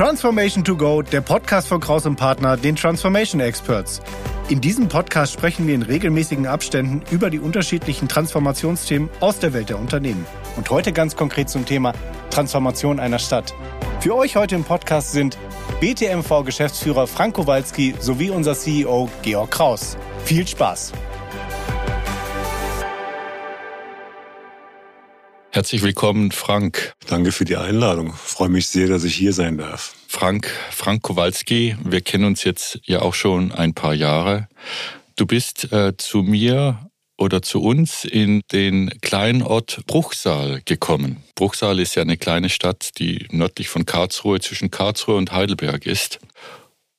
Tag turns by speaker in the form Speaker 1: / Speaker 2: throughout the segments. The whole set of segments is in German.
Speaker 1: Transformation to Go, der Podcast von Kraus und Partner, den Transformation Experts. In diesem Podcast sprechen wir in regelmäßigen Abständen über die unterschiedlichen Transformationsthemen aus der Welt der Unternehmen. Und heute ganz konkret zum Thema Transformation einer Stadt. Für euch heute im Podcast sind BTMV-Geschäftsführer Frank Kowalski sowie unser CEO Georg Kraus. Viel Spaß!
Speaker 2: Herzlich willkommen, Frank.
Speaker 3: Danke für die Einladung. Ich freue mich sehr, dass ich hier sein darf.
Speaker 2: Frank, Frank Kowalski, wir kennen uns jetzt ja auch schon ein paar Jahre. Du bist äh, zu mir oder zu uns in den kleinen Ort Bruchsal gekommen. Bruchsal ist ja eine kleine Stadt, die nördlich von Karlsruhe zwischen Karlsruhe und Heidelberg ist.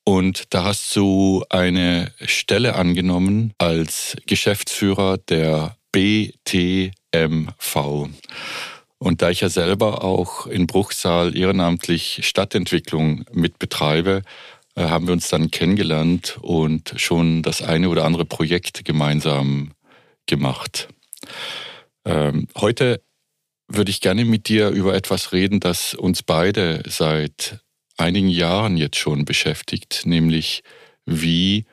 Speaker 2: Und da hast du eine Stelle angenommen als Geschäftsführer der BT MV. Und da ich ja selber auch in Bruchsal ehrenamtlich Stadtentwicklung mit betreibe, äh, haben wir uns dann kennengelernt und schon das eine oder andere Projekt gemeinsam gemacht. Ähm, heute würde ich gerne mit dir über etwas reden, das uns beide seit einigen Jahren jetzt schon beschäftigt, nämlich wie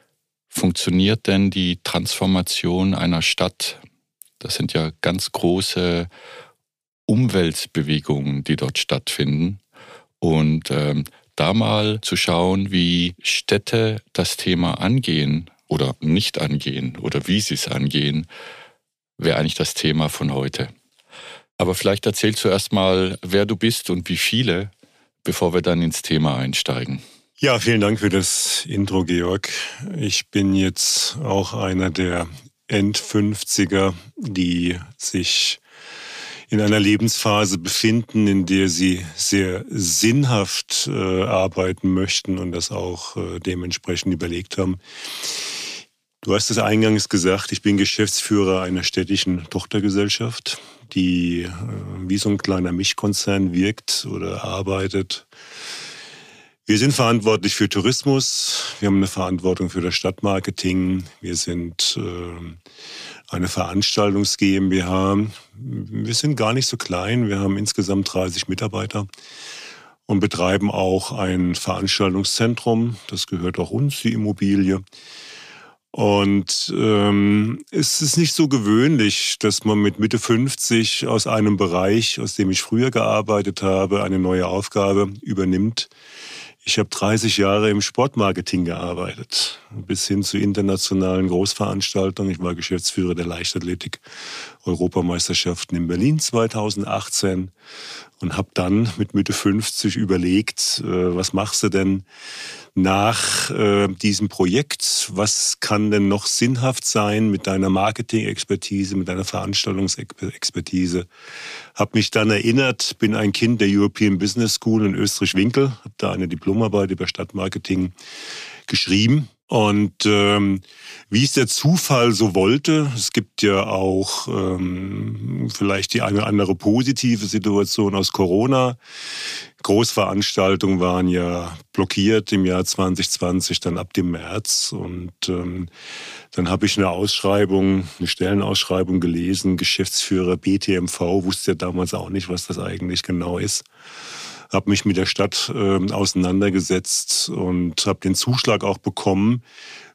Speaker 2: funktioniert denn die Transformation einer Stadt? Das sind ja ganz große Umweltbewegungen, die dort stattfinden. Und ähm, da mal zu schauen, wie Städte das Thema angehen oder nicht angehen oder wie sie es angehen, wäre eigentlich das Thema von heute. Aber vielleicht erzählst du erst mal, wer du bist und wie viele, bevor wir dann ins Thema einsteigen.
Speaker 3: Ja, vielen Dank für das Intro, Georg. Ich bin jetzt auch einer der End-50er, die sich in einer Lebensphase befinden, in der sie sehr sinnhaft äh, arbeiten möchten und das auch äh, dementsprechend überlegt haben. Du hast es eingangs gesagt, ich bin Geschäftsführer einer städtischen Tochtergesellschaft, die äh, wie so ein kleiner Milchkonzern wirkt oder arbeitet wir sind verantwortlich für Tourismus, wir haben eine Verantwortung für das Stadtmarketing, wir sind äh, eine Veranstaltungs GmbH. Wir sind gar nicht so klein, wir haben insgesamt 30 Mitarbeiter und betreiben auch ein Veranstaltungszentrum, das gehört auch uns, die Immobilie. Und ähm, es ist nicht so gewöhnlich, dass man mit Mitte 50 aus einem Bereich, aus dem ich früher gearbeitet habe, eine neue Aufgabe übernimmt. Ich habe 30 Jahre im Sportmarketing gearbeitet, bis hin zu internationalen Großveranstaltungen. Ich war Geschäftsführer der Leichtathletik Europameisterschaften in Berlin 2018 und habe dann mit Mitte 50 überlegt, äh, was machst du denn nach äh, diesem Projekt? Was kann denn noch sinnhaft sein mit deiner Marketing-Expertise, mit deiner Veranstaltungsexpertise? Habe mich dann erinnert, bin ein Kind der European Business School in Österreich-Winkel, habe da eine Diplomarbeit über Stadtmarketing geschrieben und ähm, wie es der Zufall so wollte, es gibt ja auch ähm, vielleicht die eine oder andere positive Situation aus Corona. Großveranstaltungen waren ja blockiert im Jahr 2020, dann ab dem März. Und ähm, dann habe ich eine Ausschreibung, eine Stellenausschreibung gelesen, Geschäftsführer BTMV, wusste ja damals auch nicht, was das eigentlich genau ist habe mich mit der Stadt äh, auseinandergesetzt und habe den Zuschlag auch bekommen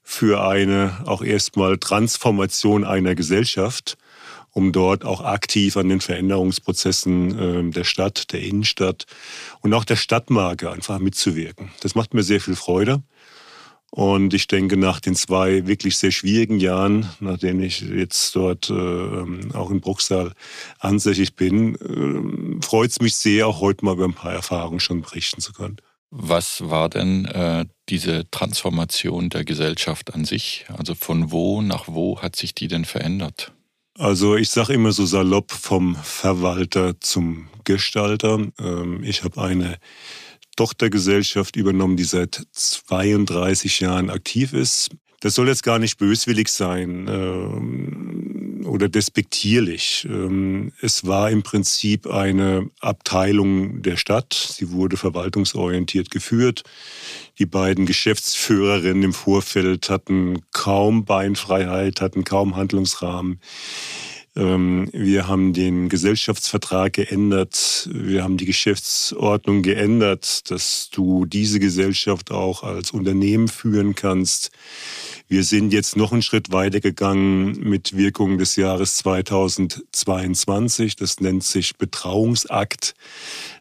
Speaker 3: für eine auch erstmal Transformation einer Gesellschaft, um dort auch aktiv an den Veränderungsprozessen äh, der Stadt, der Innenstadt und auch der Stadtmarke einfach mitzuwirken. Das macht mir sehr viel Freude. Und ich denke, nach den zwei wirklich sehr schwierigen Jahren, nachdem ich jetzt dort äh, auch in Bruchsal ansässig bin, äh, freut es mich sehr, auch heute mal über ein paar Erfahrungen schon berichten zu können.
Speaker 2: Was war denn äh, diese Transformation der Gesellschaft an sich? Also von wo nach wo hat sich die denn verändert?
Speaker 3: Also ich sage immer so salopp vom Verwalter zum Gestalter. Ähm, ich habe eine Tochtergesellschaft übernommen, die seit 32 Jahren aktiv ist. Das soll jetzt gar nicht böswillig sein äh, oder despektierlich. Ähm, es war im Prinzip eine Abteilung der Stadt. Sie wurde verwaltungsorientiert geführt. Die beiden Geschäftsführerinnen im Vorfeld hatten kaum Beinfreiheit, hatten kaum Handlungsrahmen. Ähm, wir haben den Gesellschaftsvertrag geändert. Wir haben die Geschäftsordnung geändert, dass du diese Gesellschaft auch als Unternehmen führen kannst. Wir sind jetzt noch einen Schritt weiter gegangen mit Wirkung des Jahres 2022. Das nennt sich Betrauungsakt.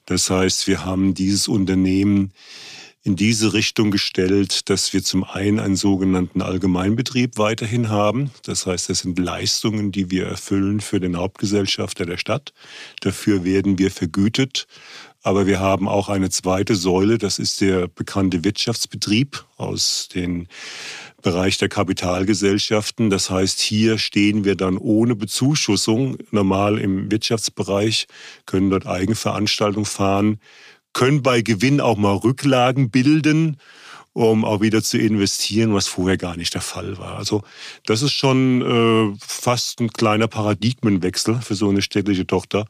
Speaker 3: Das heißt, wir haben dieses Unternehmen in diese Richtung gestellt, dass wir zum einen einen sogenannten Allgemeinbetrieb weiterhin haben. Das heißt, das sind Leistungen, die wir erfüllen für den Hauptgesellschafter der Stadt. Dafür werden wir vergütet. Aber wir haben auch eine zweite Säule, das ist der bekannte Wirtschaftsbetrieb aus dem Bereich der Kapitalgesellschaften. Das heißt, hier stehen wir dann ohne Bezuschussung normal im Wirtschaftsbereich, können dort Eigenveranstaltungen fahren, können bei Gewinn auch mal Rücklagen bilden, um auch wieder zu investieren, was vorher gar nicht der Fall war. Also das ist schon äh, fast ein kleiner Paradigmenwechsel für so eine städtische Tochter.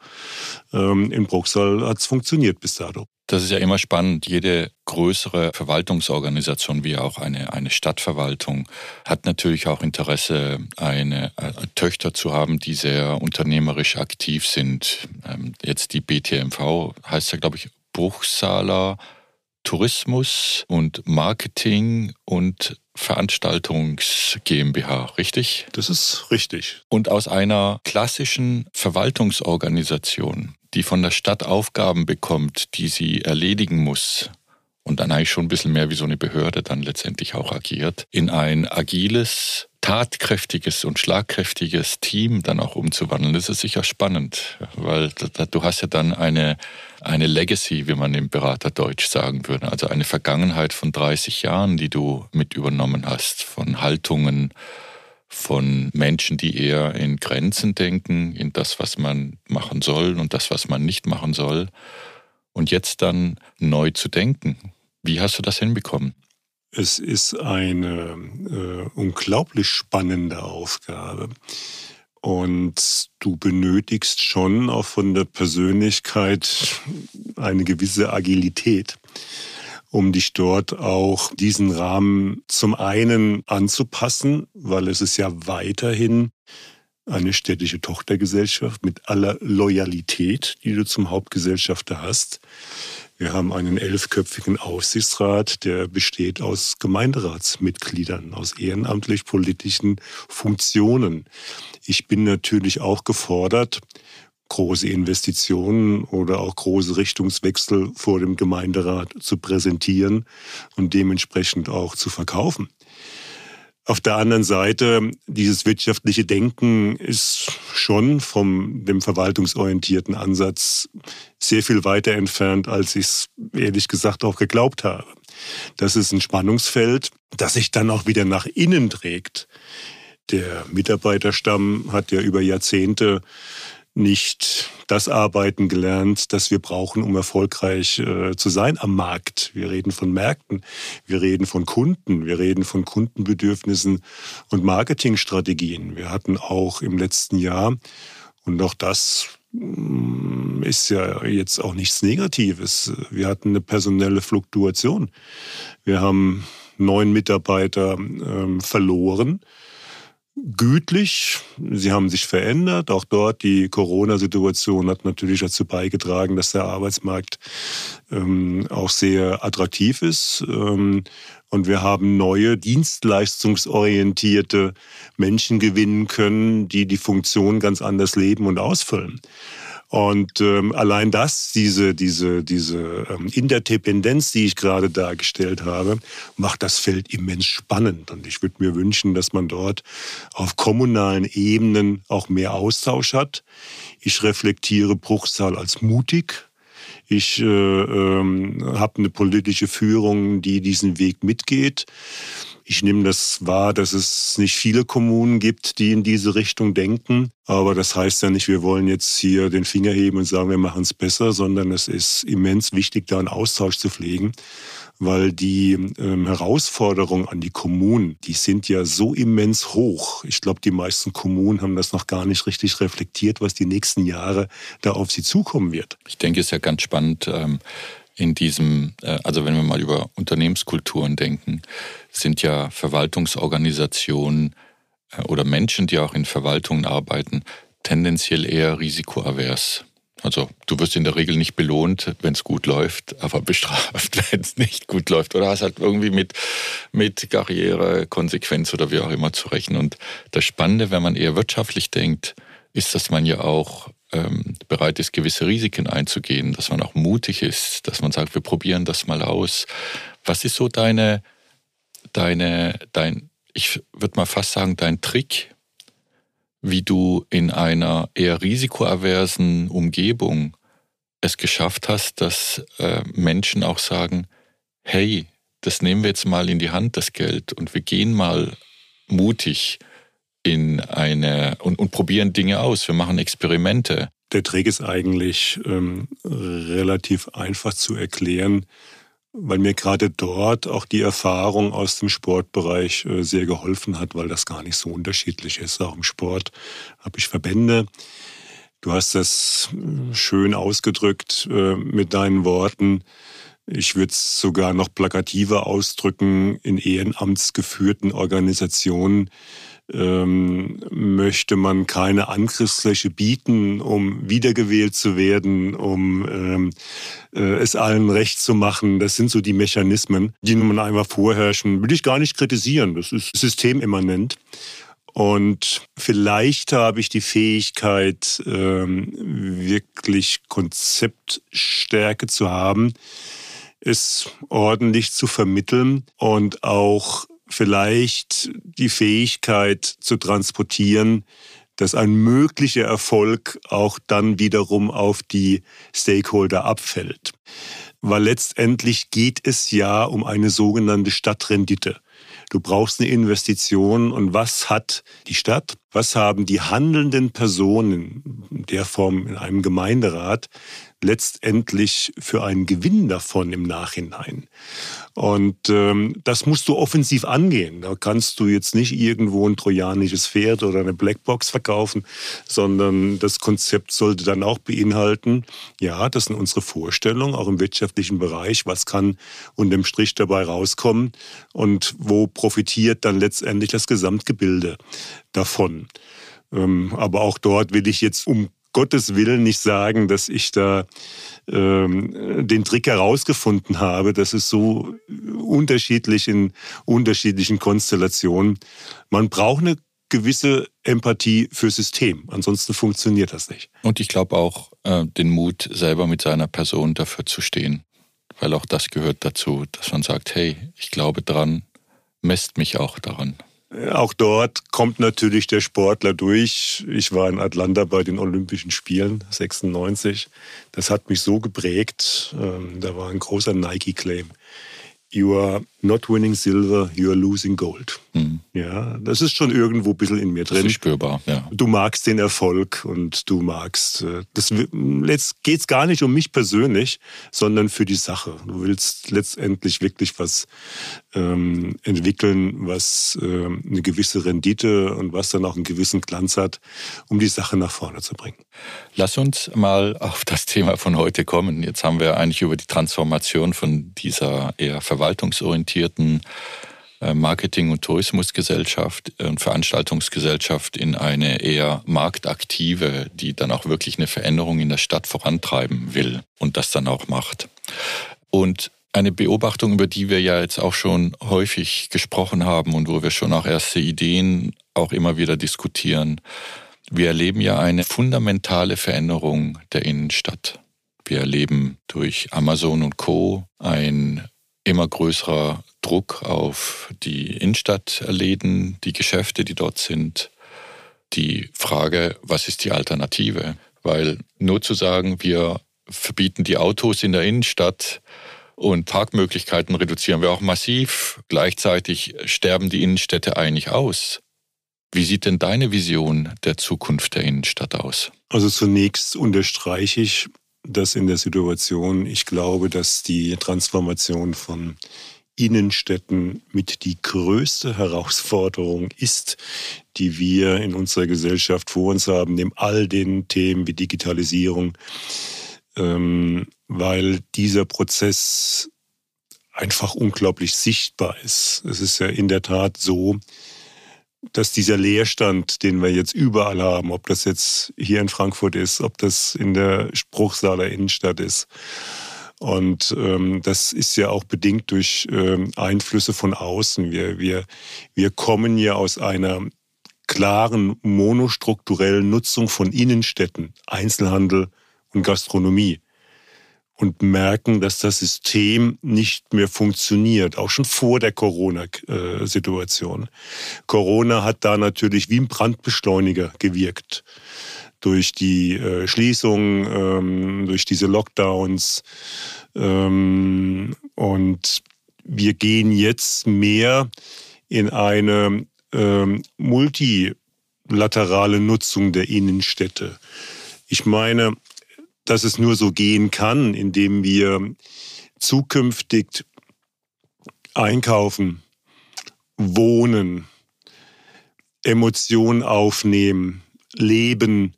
Speaker 3: Ähm, in Bruchsal hat es funktioniert bis dato.
Speaker 2: Das ist ja immer spannend. Jede größere Verwaltungsorganisation, wie auch eine, eine Stadtverwaltung, hat natürlich auch Interesse, eine äh, Töchter zu haben, die sehr unternehmerisch aktiv sind. Ähm, jetzt die BTMV heißt ja, glaube ich, Bruchsaler Tourismus und Marketing und Veranstaltungs GmbH, richtig?
Speaker 3: Das ist richtig.
Speaker 2: Und aus einer klassischen Verwaltungsorganisation, die von der Stadt Aufgaben bekommt, die sie erledigen muss, und dann eigentlich schon ein bisschen mehr wie so eine Behörde dann letztendlich auch agiert, in ein agiles, tatkräftiges und schlagkräftiges Team dann auch umzuwandeln, das ist sicher spannend, weil du hast ja dann eine, eine Legacy, wie man im Beraterdeutsch sagen würde, also eine Vergangenheit von 30 Jahren, die du mit übernommen hast, von Haltungen, von Menschen, die eher in Grenzen denken, in das, was man machen soll und das, was man nicht machen soll. Und jetzt dann neu zu denken. Wie hast du das hinbekommen?
Speaker 3: Es ist eine äh, unglaublich spannende Aufgabe. Und du benötigst schon auch von der Persönlichkeit eine gewisse Agilität, um dich dort auch diesen Rahmen zum einen anzupassen, weil es ist ja weiterhin eine städtische Tochtergesellschaft mit aller Loyalität, die du zum Hauptgesellschafter hast. Wir haben einen elfköpfigen Aufsichtsrat, der besteht aus Gemeinderatsmitgliedern, aus ehrenamtlich-politischen Funktionen. Ich bin natürlich auch gefordert, große Investitionen oder auch große Richtungswechsel vor dem Gemeinderat zu präsentieren und dementsprechend auch zu verkaufen. Auf der anderen Seite, dieses wirtschaftliche Denken ist schon vom dem verwaltungsorientierten Ansatz sehr viel weiter entfernt, als ich es ehrlich gesagt auch geglaubt habe. Das ist ein Spannungsfeld, das sich dann auch wieder nach innen trägt. Der Mitarbeiterstamm hat ja über Jahrzehnte nicht das Arbeiten gelernt, das wir brauchen, um erfolgreich äh, zu sein am Markt. Wir reden von Märkten, wir reden von Kunden, wir reden von Kundenbedürfnissen und Marketingstrategien. Wir hatten auch im letzten Jahr, und auch das mm, ist ja jetzt auch nichts Negatives, wir hatten eine personelle Fluktuation. Wir haben neun Mitarbeiter ähm, verloren gütlich. Sie haben sich verändert. Auch dort die Corona-Situation hat natürlich dazu beigetragen, dass der Arbeitsmarkt ähm, auch sehr attraktiv ist. Ähm, und wir haben neue dienstleistungsorientierte Menschen gewinnen können, die die Funktion ganz anders leben und ausfüllen. Und ähm, allein das, diese, diese, diese ähm, Interdependenz, die ich gerade dargestellt habe, macht das Feld immens spannend. Und ich würde mir wünschen, dass man dort auf kommunalen Ebenen auch mehr Austausch hat. Ich reflektiere Bruchsal als mutig. Ich äh, ähm, habe eine politische Führung, die diesen Weg mitgeht. Ich nehme das wahr, dass es nicht viele Kommunen gibt, die in diese Richtung denken. Aber das heißt ja nicht, wir wollen jetzt hier den Finger heben und sagen, wir machen es besser, sondern es ist immens wichtig, da einen Austausch zu pflegen weil die ähm, Herausforderungen an die Kommunen, die sind ja so immens hoch. Ich glaube, die meisten Kommunen haben das noch gar nicht richtig reflektiert, was die nächsten Jahre da auf sie zukommen wird.
Speaker 2: Ich denke, es ist ja ganz spannend. Ähm in diesem, äh, also wenn wir mal über Unternehmenskulturen denken, sind ja Verwaltungsorganisationen äh, oder Menschen, die auch in Verwaltungen arbeiten, tendenziell eher risikoavers. Also du wirst in der Regel nicht belohnt, wenn es gut läuft, aber bestraft, wenn es nicht gut läuft. Oder hast halt irgendwie mit, mit Karriere, Konsequenz oder wie auch immer zu rechnen. Und das Spannende, wenn man eher wirtschaftlich denkt, ist, dass man ja auch ähm, bereit ist, gewisse Risiken einzugehen, dass man auch mutig ist, dass man sagt, wir probieren das mal aus. Was ist so deine, deine, dein, ich würde mal fast sagen, dein Trick, wie du in einer eher risikoaversen Umgebung es geschafft hast, dass äh, Menschen auch sagen, hey, das nehmen wir jetzt mal in die Hand, das Geld, und wir gehen mal mutig in eine und, und probieren Dinge aus. Wir machen Experimente.
Speaker 3: Der Trick ist eigentlich ähm, relativ einfach zu erklären weil mir gerade dort auch die Erfahrung aus dem Sportbereich äh, sehr geholfen hat, weil das gar nicht so unterschiedlich ist. Auch im Sport habe ich Verbände. Du hast das äh, schön ausgedrückt äh, mit deinen Worten. Ich würde es sogar noch plakativer ausdrücken in ehrenamtsgeführten Organisationen ähm, möchte man keine Angriffsfläche bieten, um wiedergewählt zu werden, um ähm, äh, es allen recht zu machen. Das sind so die Mechanismen, die nun einmal vorherrschen. Will ich gar nicht kritisieren. Das ist systemimmanent. Und vielleicht habe ich die Fähigkeit, ähm, wirklich Konzeptstärke zu haben, es ordentlich zu vermitteln und auch vielleicht die Fähigkeit zu transportieren, dass ein möglicher Erfolg auch dann wiederum auf die Stakeholder abfällt. Weil letztendlich geht es ja um eine sogenannte Stadtrendite. Du brauchst eine Investition und was hat die Stadt, was haben die handelnden Personen in der Form in einem Gemeinderat letztendlich für einen Gewinn davon im Nachhinein. Und ähm, das musst du offensiv angehen. Da kannst du jetzt nicht irgendwo ein trojanisches Pferd oder eine Blackbox verkaufen, sondern das Konzept sollte dann auch beinhalten, ja, das sind unsere Vorstellungen, auch im wirtschaftlichen Bereich, was kann unterm Strich dabei rauskommen und wo profitiert dann letztendlich das Gesamtgebilde davon. Ähm, aber auch dort will ich jetzt um Gottes Willen nicht sagen, dass ich da ähm, den Trick herausgefunden habe. Das ist so unterschiedlich in unterschiedlichen Konstellationen. Man braucht eine gewisse Empathie für System. Ansonsten funktioniert das nicht.
Speaker 2: Und ich glaube auch äh, den Mut, selber mit seiner Person dafür zu stehen. Weil auch das gehört dazu, dass man sagt, hey, ich glaube dran, messt mich auch daran.
Speaker 3: Auch dort kommt natürlich der Sportler durch. Ich war in Atlanta bei den Olympischen Spielen 96. Das hat mich so geprägt. Ähm, da war ein großer Nike-Claim. You are not winning silver, you are losing gold. Mhm. Ja, das ist schon irgendwo ein bisschen in mir drin. Das ist
Speaker 2: spürbar, ja.
Speaker 3: Du magst den Erfolg und du magst, äh, das, jetzt geht's gar nicht um mich persönlich, sondern für die Sache. Du willst letztendlich wirklich was ähm, entwickeln, was ähm, eine gewisse Rendite und was dann auch einen gewissen Glanz hat, um die Sache nach vorne zu bringen.
Speaker 2: Lass uns mal auf das Thema von heute kommen. Jetzt haben wir eigentlich über die Transformation von dieser eher verwaltungsorientierten Marketing- und Tourismusgesellschaft und Veranstaltungsgesellschaft in eine eher marktaktive, die dann auch wirklich eine Veränderung in der Stadt vorantreiben will und das dann auch macht. Und eine Beobachtung, über die wir ja jetzt auch schon häufig gesprochen haben und wo wir schon auch erste Ideen auch immer wieder diskutieren. Wir erleben ja eine fundamentale Veränderung der Innenstadt. Wir erleben durch Amazon und Co. ein immer größerer Druck auf die Innenstadtläden, die Geschäfte, die dort sind. Die Frage, was ist die Alternative? Weil nur zu sagen, wir verbieten die Autos in der Innenstadt, und Parkmöglichkeiten reduzieren wir auch massiv. Gleichzeitig sterben die Innenstädte eigentlich aus. Wie sieht denn deine Vision der Zukunft der Innenstadt aus?
Speaker 3: Also zunächst unterstreiche ich, dass in der Situation, ich glaube, dass die Transformation von Innenstädten mit die größte Herausforderung ist, die wir in unserer Gesellschaft vor uns haben, neben all den Themen wie Digitalisierung, ähm, weil dieser Prozess einfach unglaublich sichtbar ist. Es ist ja in der Tat so, dass dieser Leerstand, den wir jetzt überall haben, ob das jetzt hier in Frankfurt ist, ob das in der Spruchsaler Innenstadt ist, und ähm, das ist ja auch bedingt durch ähm, Einflüsse von außen. Wir, wir, wir kommen ja aus einer klaren monostrukturellen Nutzung von Innenstädten, Einzelhandel und Gastronomie und merken, dass das System nicht mehr funktioniert, auch schon vor der Corona-Situation. Corona hat da natürlich wie ein Brandbeschleuniger gewirkt. Durch die äh, Schließung, ähm, durch diese Lockdowns. Ähm, und wir gehen jetzt mehr in eine ähm, multilaterale Nutzung der Innenstädte. Ich meine, dass es nur so gehen kann, indem wir zukünftig einkaufen, wohnen, Emotionen aufnehmen, leben,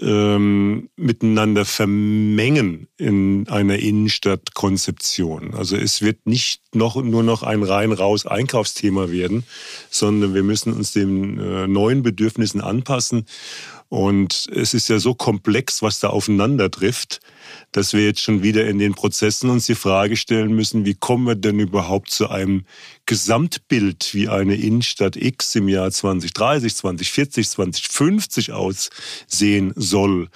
Speaker 3: ähm, miteinander vermengen in einer Innenstadtkonzeption. Also es wird nicht noch, nur noch ein rein raus Einkaufsthema werden, sondern wir müssen uns den äh, neuen Bedürfnissen anpassen und es ist ja so komplex, was da aufeinander trifft, dass wir jetzt schon wieder in den Prozessen uns die Frage stellen müssen, wie kommen wir denn überhaupt zu einem Gesamtbild, wie eine Innenstadt X im Jahr 2030, 2040, 2050 aussehen soll.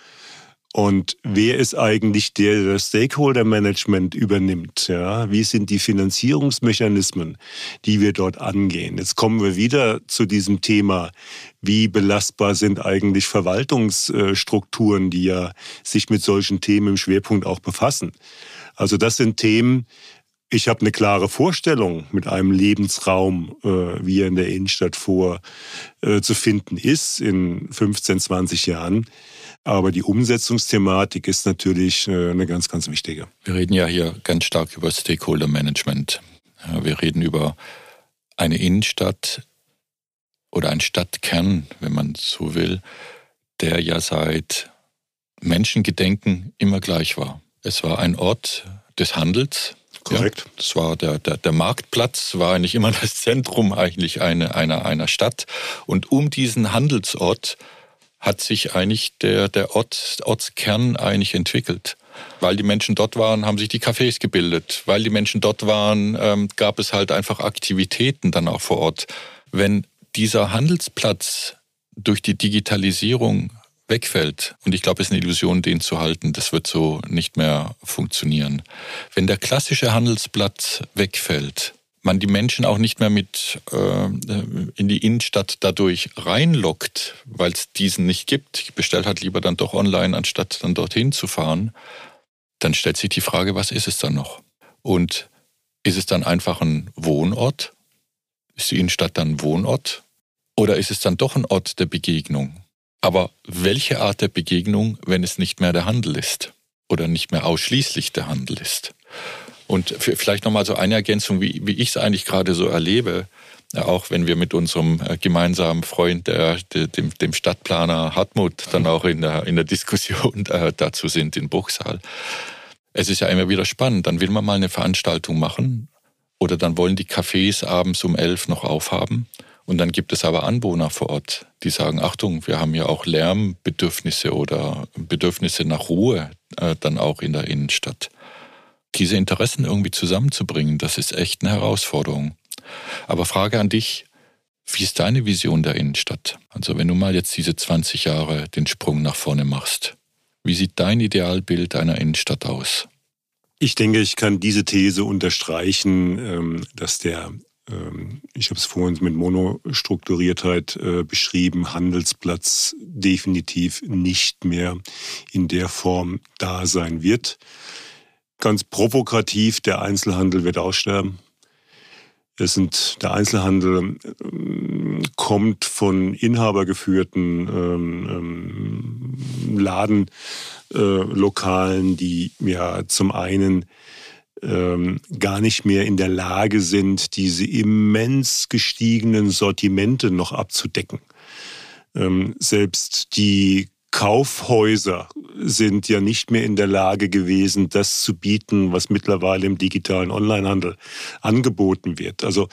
Speaker 3: Und wer ist eigentlich der, der Stakeholder-Management übernimmt? Ja, wie sind die Finanzierungsmechanismen, die wir dort angehen? Jetzt kommen wir wieder zu diesem Thema, wie belastbar sind eigentlich Verwaltungsstrukturen, die ja sich mit solchen Themen im Schwerpunkt auch befassen. Also das sind Themen, ich habe eine klare Vorstellung mit einem Lebensraum, äh, wie er in der Innenstadt vor äh, zu finden ist in 15, 20 Jahren. Aber die Umsetzungsthematik ist natürlich äh, eine ganz, ganz wichtige.
Speaker 2: Wir reden ja hier ganz stark über Stakeholder Management. Wir reden über eine Innenstadt oder einen Stadtkern, wenn man so will, der ja seit Menschengedenken immer gleich war. Es war ein Ort des Handels.
Speaker 3: Korrekt.
Speaker 2: Ja, das war der, der, der Marktplatz, war eigentlich immer das Zentrum eigentlich eine, einer, einer Stadt. Und um diesen Handelsort hat sich eigentlich der, der Ort, Ortskern eigentlich entwickelt. Weil die Menschen dort waren, haben sich die Cafés gebildet. Weil die Menschen dort waren, ähm, gab es halt einfach Aktivitäten dann auch vor Ort. Wenn dieser Handelsplatz durch die Digitalisierung wegfällt, und ich glaube, es ist eine Illusion, den zu halten, das wird so nicht mehr funktionieren. Wenn der klassische Handelsplatz wegfällt, man die Menschen auch nicht mehr mit äh, in die Innenstadt dadurch reinlockt, weil es diesen nicht gibt. Ich bestelle halt lieber dann doch online, anstatt dann dorthin zu fahren. Dann stellt sich die Frage, was ist es dann noch? Und ist es dann einfach ein Wohnort? Ist die Innenstadt dann ein Wohnort? Oder ist es dann doch ein Ort der Begegnung? Aber welche Art der Begegnung, wenn es nicht mehr der Handel ist? Oder nicht mehr ausschließlich der Handel ist? Und vielleicht nochmal so eine Ergänzung, wie, wie ich es eigentlich gerade so erlebe, auch wenn wir mit unserem äh, gemeinsamen Freund, der, dem, dem Stadtplaner Hartmut, dann auch in der, in der Diskussion äh, dazu sind in Bruchsal. Es ist ja immer wieder spannend. Dann will man mal eine Veranstaltung machen oder dann wollen die Cafés abends um elf noch aufhaben. Und dann gibt es aber Anwohner vor Ort, die sagen, Achtung, wir haben ja auch Lärmbedürfnisse oder Bedürfnisse nach Ruhe äh, dann auch in der Innenstadt diese Interessen irgendwie zusammenzubringen, das ist echt eine Herausforderung. Aber Frage an dich, wie ist deine Vision der Innenstadt? Also wenn du mal jetzt diese 20 Jahre den Sprung nach vorne machst, wie sieht dein Idealbild einer Innenstadt aus?
Speaker 3: Ich denke, ich kann diese These unterstreichen, ähm, dass der, ähm, ich habe es vorhin mit Monostrukturiertheit äh, beschrieben, Handelsplatz definitiv nicht mehr in der Form da sein wird ganz provokativ, der Einzelhandel wird aussterben. Es sind, der Einzelhandel ähm, kommt von inhabergeführten ähm, ähm, Ladenlokalen, äh, die ja zum einen ähm, gar nicht mehr in der Lage sind, diese immens gestiegenen Sortimente noch abzudecken. Selbst die Kaufhäuser sind ja nicht mehr in der Lage gewesen, das zu bieten, was mittlerweile im digitalen Onlinehandel angeboten wird. Also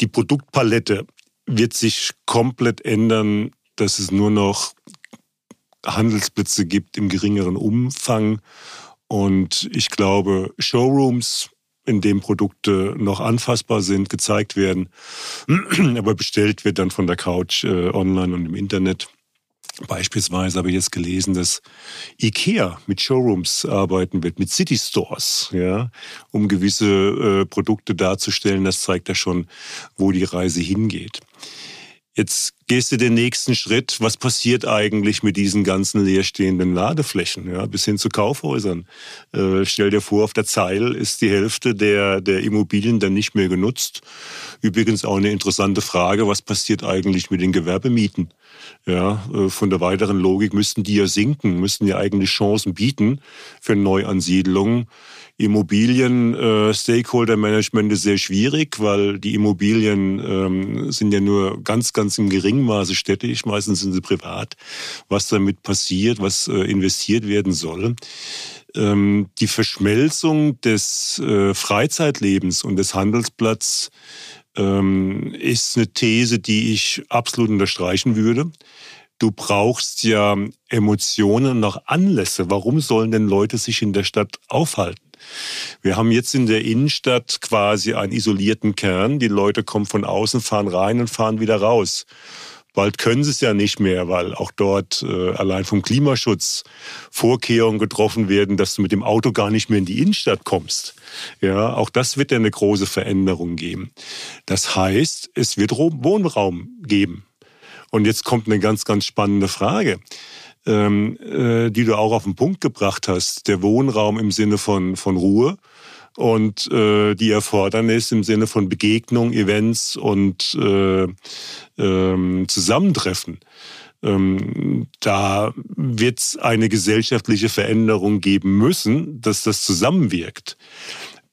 Speaker 3: die Produktpalette wird sich komplett ändern, dass es nur noch Handelsplätze gibt im geringeren Umfang. Und ich glaube, Showrooms, in denen Produkte noch anfassbar sind, gezeigt werden, aber bestellt wird dann von der Couch äh, online und im Internet. Beispielsweise habe ich jetzt gelesen, dass IKEA mit Showrooms arbeiten wird, mit City Stores, ja, um gewisse äh, Produkte darzustellen. Das zeigt ja schon, wo die Reise hingeht. Jetzt gehst du den nächsten Schritt. Was passiert eigentlich mit diesen ganzen leerstehenden Ladeflächen, ja, bis hin zu Kaufhäusern? Äh, stell dir vor, auf der Zeil ist die Hälfte der, der Immobilien dann nicht mehr genutzt. Übrigens auch eine interessante Frage, was passiert eigentlich mit den Gewerbemieten? Ja, äh, von der weiteren Logik müssten die ja sinken, müssten ja eigentlich Chancen bieten für Neuansiedlungen. Immobilien äh, ist sehr schwierig, weil die Immobilien ähm, sind ja nur ganz, ganz im geringen Maße städtisch, meistens sind sie privat. Was damit passiert, was äh, investiert werden soll. Ähm, die Verschmelzung des äh, Freizeitlebens und des Handelsplatzes ähm, ist eine These, die ich absolut unterstreichen würde. Du brauchst ja Emotionen auch Anlässe. Warum sollen denn Leute sich in der Stadt aufhalten? Wir haben jetzt in der Innenstadt quasi einen isolierten Kern. Die Leute kommen von außen, fahren rein und fahren wieder raus. Bald können sie es ja nicht mehr, weil auch dort äh, allein vom Klimaschutz Vorkehrungen getroffen werden, dass du mit dem Auto gar nicht mehr in die Innenstadt kommst. Ja, auch das wird ja eine große Veränderung geben. Das heißt, es wird Wohnraum geben. Und jetzt kommt eine ganz, ganz spannende Frage ähm, äh, die du auch auf den Punkt gebracht hast. Der Wohnraum im Sinne von, von Ruhe und äh, die Erfordernis im Sinne von Begegnung, Events und äh, ähm, Zusammentreffen. Ähm, da wird es eine gesellschaftliche Veränderung geben müssen, dass das zusammenwirkt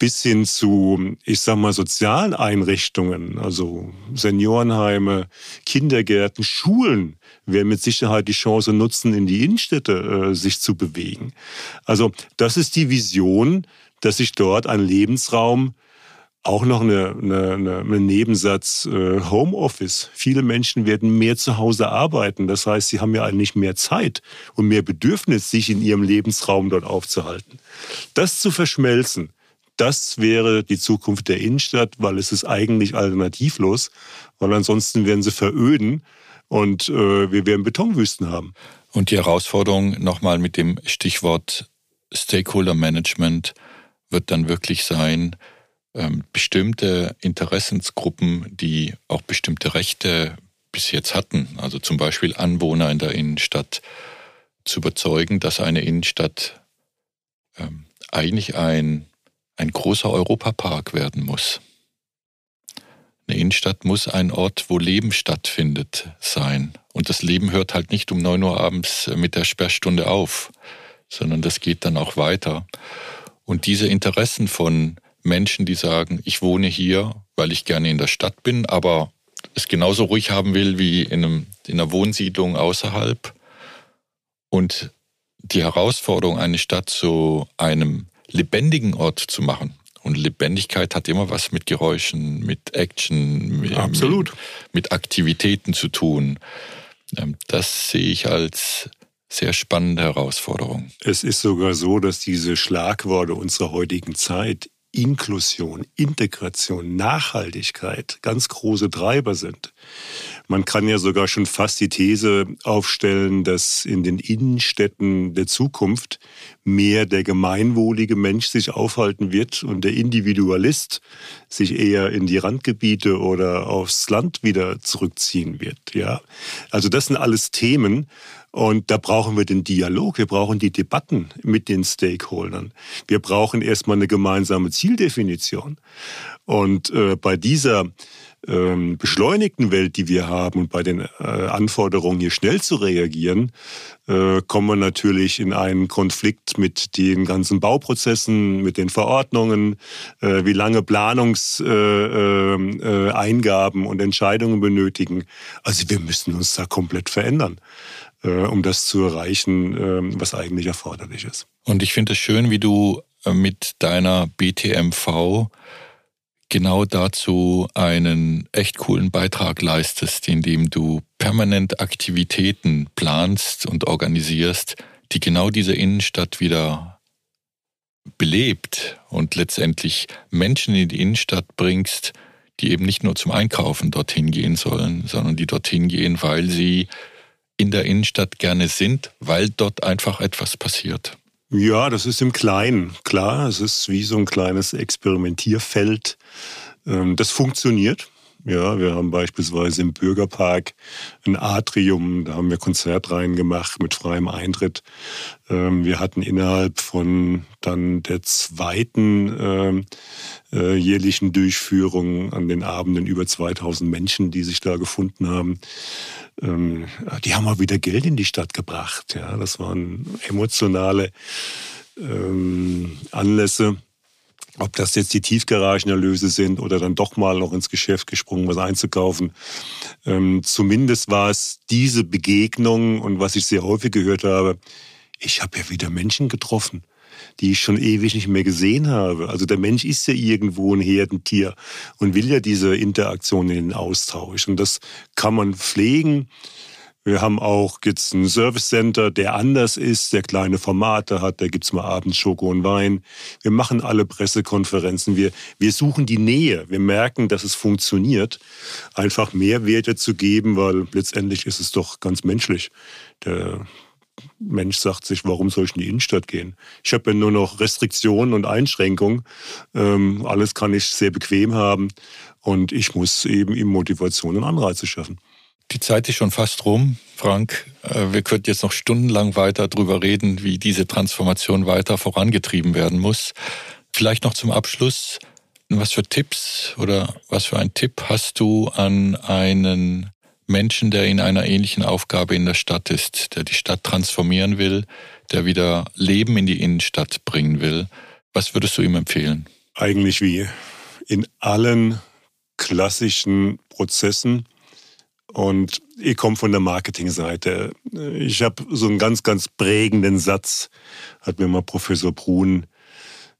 Speaker 3: bis hin zu, ich sag mal, sozialen Einrichtungen, also Seniorenheime, Kindergärten, Schulen werden mit Sicherheit die Chance nutzen, in die Innenstädte äh, sich zu bewegen. Also das ist die Vision, dass sich dort ein Lebensraum auch noch eine, eine, eine Nebensatz äh, Homeoffice. Viele Menschen werden mehr zu Hause arbeiten. Das heißt, sie haben ja eigentlich mehr Zeit und mehr Bedürfnis, sich in ihrem Lebensraum dort aufzuhalten. Das zu verschmelzen, das wäre die Zukunft der Innenstadt, weil es ist eigentlich alternativlos, weil ansonsten werden sie veröden und äh, wir werden Betonwüsten haben.
Speaker 2: Und die Herausforderung nochmal mit dem Stichwort Stakeholder Management wird dann wirklich sein, ähm, bestimmte Interessensgruppen, die auch bestimmte Rechte bis jetzt hatten, also zum Beispiel Anwohner in der Innenstadt, zu überzeugen, dass eine Innenstadt ähm, eigentlich ein ein großer Europapark werden muss. Eine Innenstadt muss ein Ort, wo Leben stattfindet, sein. Und das Leben hört halt nicht um 9 Uhr abends mit der Sperrstunde auf, sondern das geht dann auch weiter. Und diese Interessen von Menschen, die sagen, ich wohne hier, weil ich gerne in der Stadt bin, aber es genauso ruhig haben will wie in, einem, in einer Wohnsiedlung außerhalb. Und die Herausforderung, eine Stadt zu einem lebendigen Ort zu machen. Und Lebendigkeit hat immer was mit Geräuschen, mit Action, mit,
Speaker 3: Absolut.
Speaker 2: mit, mit Aktivitäten zu tun. Ähm, das sehe ich als sehr spannende Herausforderung.
Speaker 3: Es ist sogar so, dass diese Schlagworte unserer heutigen Zeit Inklusion, Integration, Nachhaltigkeit ganz große Treiber sind. Man kann ja sogar schon fast die These aufstellen, dass in den Innenstädten der Zukunft mehr der gemeinwohlige Mensch sich aufhalten wird und der Individualist sich eher in die Randgebiete oder aufs Land wieder zurückziehen wird. Ja, also das sind alles Themen, und da brauchen wir den Dialog, wir brauchen die Debatten mit den Stakeholdern. Wir brauchen erstmal eine gemeinsame Zieldefinition. Und äh, bei dieser ähm, beschleunigten Welt, die wir haben und bei den äh, Anforderungen hier schnell zu reagieren, äh, kommen wir natürlich in einen Konflikt mit den ganzen Bauprozessen, mit den Verordnungen, äh, wie lange Planungseingaben äh, äh, und Entscheidungen benötigen. Also wir müssen uns da komplett verändern äh, um das zu erreichen, äh, was eigentlich erforderlich ist.
Speaker 2: Und ich finde es schön, wie du mit deiner BTMV genau dazu einen echt coolen Beitrag leistest, indem du permanent Aktivitäten planst und organisierst, die genau diese Innenstadt wieder belebt und letztendlich Menschen in die Innenstadt bringst, die eben nicht nur zum Einkaufen dorthin gehen sollen, sondern die dorthin gehen, weil sie in der Innenstadt gerne sind, weil dort einfach etwas passiert.
Speaker 3: Ja, das ist im Kleinen. Klar, es ist wie so ein kleines Experimentierfeld. Ähm, das funktioniert. Ja, wir haben beispielsweise im Bürgerpark ein Atrium, da haben wir Konzertreihen gemacht mit freiem Eintritt. Ähm, wir hatten innerhalb von dann der zweiten ähm, äh, jährlichen Durchführung an den Abenden über 2000 Menschen, die sich da gefunden haben. Ähm, die haben auch wieder Geld in die Stadt gebracht. Ja, das waren emotionale Anlässe ob das jetzt die Tiefgaragenerlöse sind oder dann doch mal noch ins Geschäft gesprungen, was einzukaufen. Ähm, zumindest war es diese Begegnung und was ich sehr häufig gehört habe, ich habe ja wieder Menschen getroffen, die ich schon ewig nicht mehr gesehen habe. Also der Mensch ist ja irgendwo ein Herdentier und will ja diese Interaktion in den Austausch. Und das kann man pflegen. Wir haben auch jetzt ein Service Center, der anders ist, der kleine Formate hat. Da gibt's mal abends Schoko und Wein. Wir machen alle Pressekonferenzen. Wir, wir suchen die Nähe. Wir merken, dass es funktioniert, einfach Mehrwerte zu geben, weil letztendlich ist es doch ganz menschlich. Der Mensch sagt sich, warum soll ich in die Innenstadt gehen? Ich habe ja nur noch Restriktionen und Einschränkungen. Ähm, alles kann ich sehr bequem haben. Und ich muss eben ihm Motivation und Anreize schaffen.
Speaker 2: Die Zeit ist schon fast rum, Frank. Äh, wir könnten jetzt noch stundenlang weiter darüber reden, wie diese Transformation weiter vorangetrieben werden muss. Vielleicht noch zum Abschluss, was für Tipps oder was für einen Tipp hast du an einen Menschen, der in einer ähnlichen Aufgabe in der Stadt ist, der die Stadt transformieren will, der wieder Leben in die Innenstadt bringen will? Was würdest du ihm empfehlen?
Speaker 3: Eigentlich wie in allen klassischen Prozessen und ich komme von der Marketingseite. Ich habe so einen ganz, ganz prägenden Satz, hat mir mal Professor Brun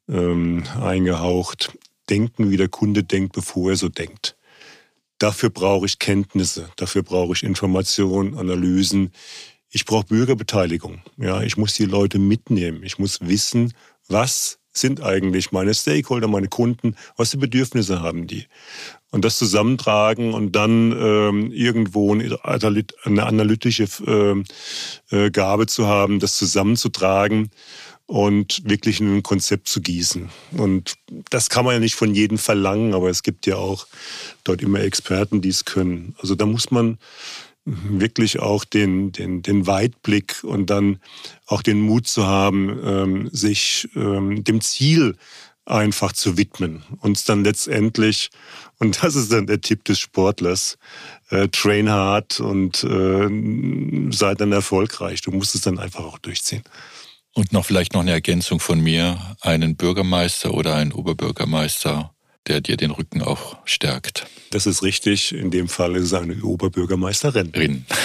Speaker 3: ähm, eingehaucht. Denken, wie der Kunde denkt, bevor er so denkt. Dafür brauche ich Kenntnisse, dafür brauche ich Informationen, Analysen. Ich brauche Bürgerbeteiligung. Ja, ich muss die Leute mitnehmen. Ich muss wissen, was sind eigentlich meine Stakeholder, meine Kunden, was für Bedürfnisse haben die und das zusammentragen und dann ähm, irgendwo eine analytische ähm, äh, Gabe zu haben, das zusammenzutragen und wirklich in ein Konzept zu gießen. Und das kann man ja nicht von jedem verlangen, aber es gibt ja auch dort immer Experten, die es können. Also da muss man wirklich auch den, den, den Weitblick und dann auch den Mut zu haben, ähm, sich ähm, dem Ziel einfach zu widmen. Und dann letztendlich, und das ist dann der Tipp des Sportlers, äh, train hard und äh, sei dann erfolgreich. Du musst es dann einfach auch durchziehen.
Speaker 2: Und noch vielleicht noch eine Ergänzung von mir, einen Bürgermeister oder einen Oberbürgermeister, der dir den Rücken auch stärkt.
Speaker 3: Das ist richtig. In dem Fall ist es eine Oberbürgermeisterin. Rin.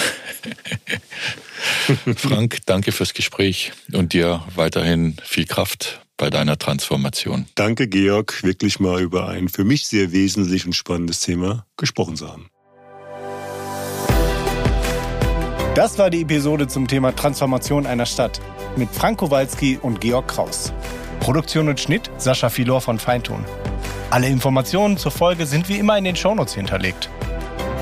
Speaker 2: Frank, danke fürs Gespräch und dir weiterhin viel Kraft bei deiner Transformation.
Speaker 3: Danke, Georg, wirklich mal über ein für mich sehr wesentlich und spannendes Thema gesprochen zu haben.
Speaker 1: Das war die Episode zum Thema Transformation einer Stadt mit Frank Kowalski und Georg Kraus. Produktion und Schnitt Sascha Filor von Feintun. Alle Informationen zur Folge sind wie immer in den Shownotes hinterlegt.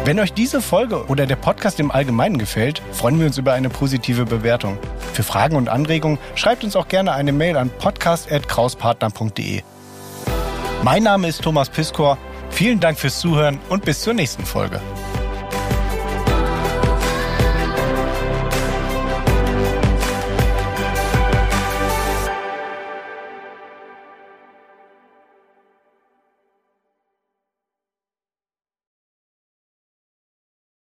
Speaker 1: Wenn euch diese Folge oder der Podcast im Allgemeinen gefällt, freuen wir uns über eine positive Bewertung. Für Fragen und Anregungen schreibt uns auch gerne eine Mail an podcast.krauspartner.de. Mein Name ist Thomas Piskor. Vielen Dank fürs Zuhören und bis zur nächsten Folge.